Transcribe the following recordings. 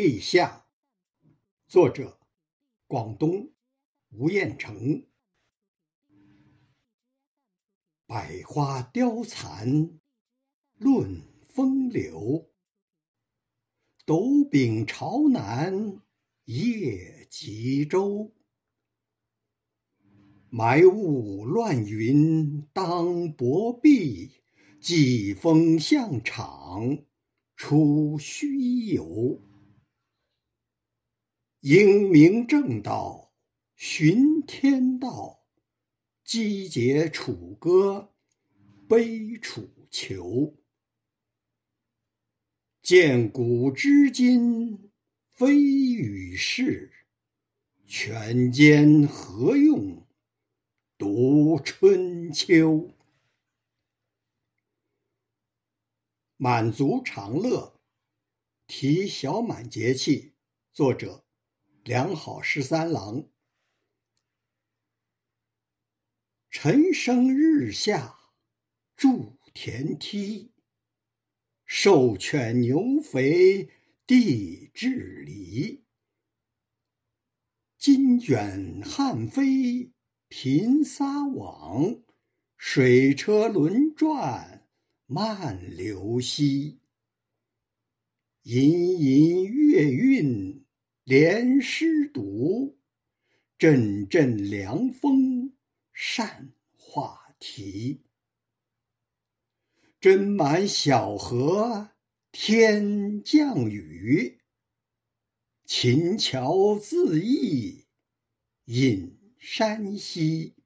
立夏，作者：广东吴彦成。百花凋残论风流，斗柄朝南夜极舟。埋雾乱云当薄壁，季风向场出虚游。英明正道寻天道，击节楚歌悲楚囚。见古知今非与世，权奸何用读春秋？满族长乐题小满节气，作者。良好十三郎，晨生日下筑田梯，兽犬牛肥地治理。金卷汉飞频撒网，水车轮转慢流溪。隐隐月韵。连诗读，阵阵凉风善话题。斟满小河天降雨，琴桥自忆隐山溪。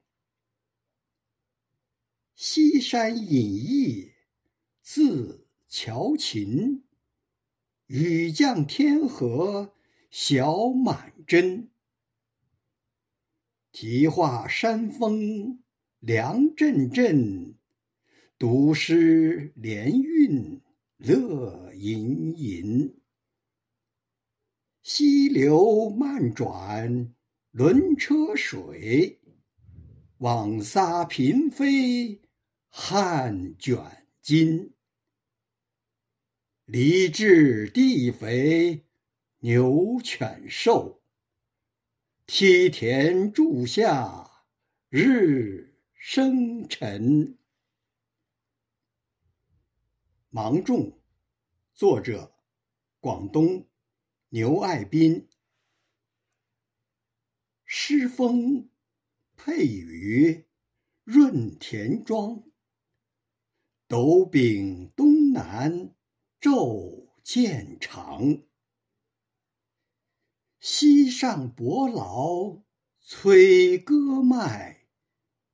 西山隐逸自乔琴，雨降天河。小满针，题画山峰凉阵阵，读诗连韵乐吟吟。溪流漫转轮车水，网撒频飞汉卷巾。犁治地肥。牛犬兽，梯田柱下日生辰。芒种，作者：广东牛爱斌。诗风配雨润田庄，斗柄东南昼渐长。溪上伯劳催歌迈，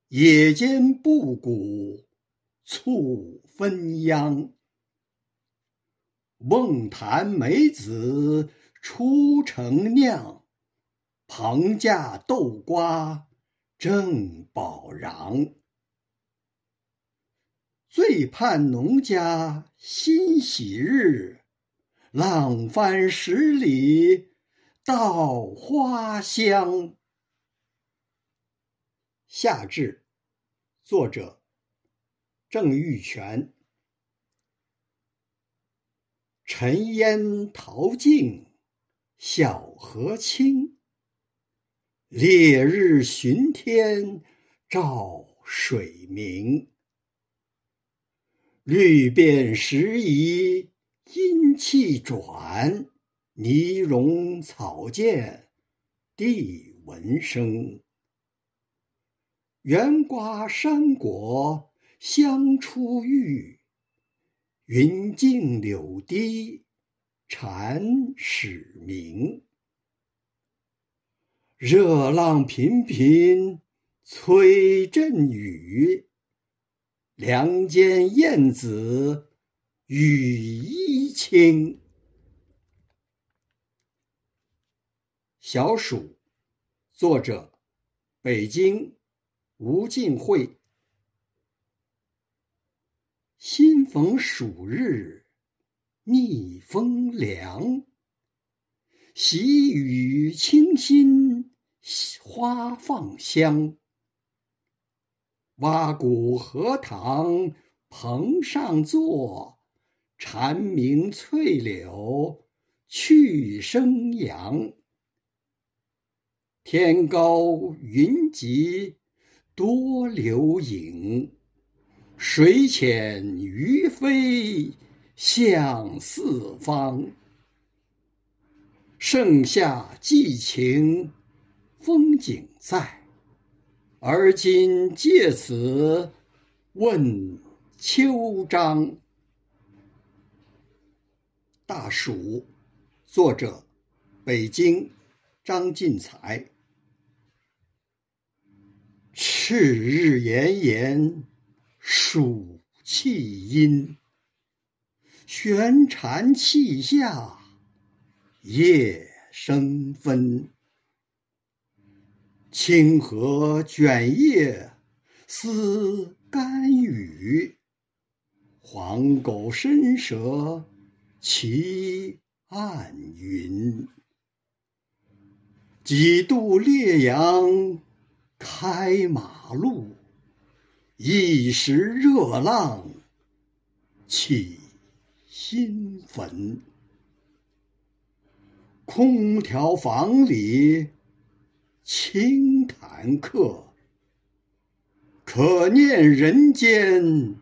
野间布谷促分秧。瓮坛梅子出城酿，棚架豆瓜正饱瓤。最盼农家新喜日，浪翻十里。稻花香。夏至，作者郑玉泉。尘烟淘尽小河清，烈日巡天照水明。绿遍时移阴气转。泥融草涧地闻声，圆瓜山果香初郁，云径柳堤蝉始鸣。热浪频频催阵雨，梁间燕子羽衣轻。小暑，作者：北京吴敬惠。新逢暑日，逆风凉。喜雨清新，花放香。蛙鼓荷塘棚上坐，蝉鸣翠柳去生阳。天高云集多流影，水浅鱼飞向四方。盛夏寄情，风景在，而今借此问秋章。大暑，作者：北京张进才。赤日炎炎，暑气阴，悬蝉泣下。夜生分，清河卷叶思甘雨，黄狗伸舌骑暗云。几度烈阳开马路，一时热浪起新坟。空调房里轻谈客，可念人间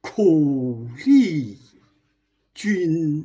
苦力君。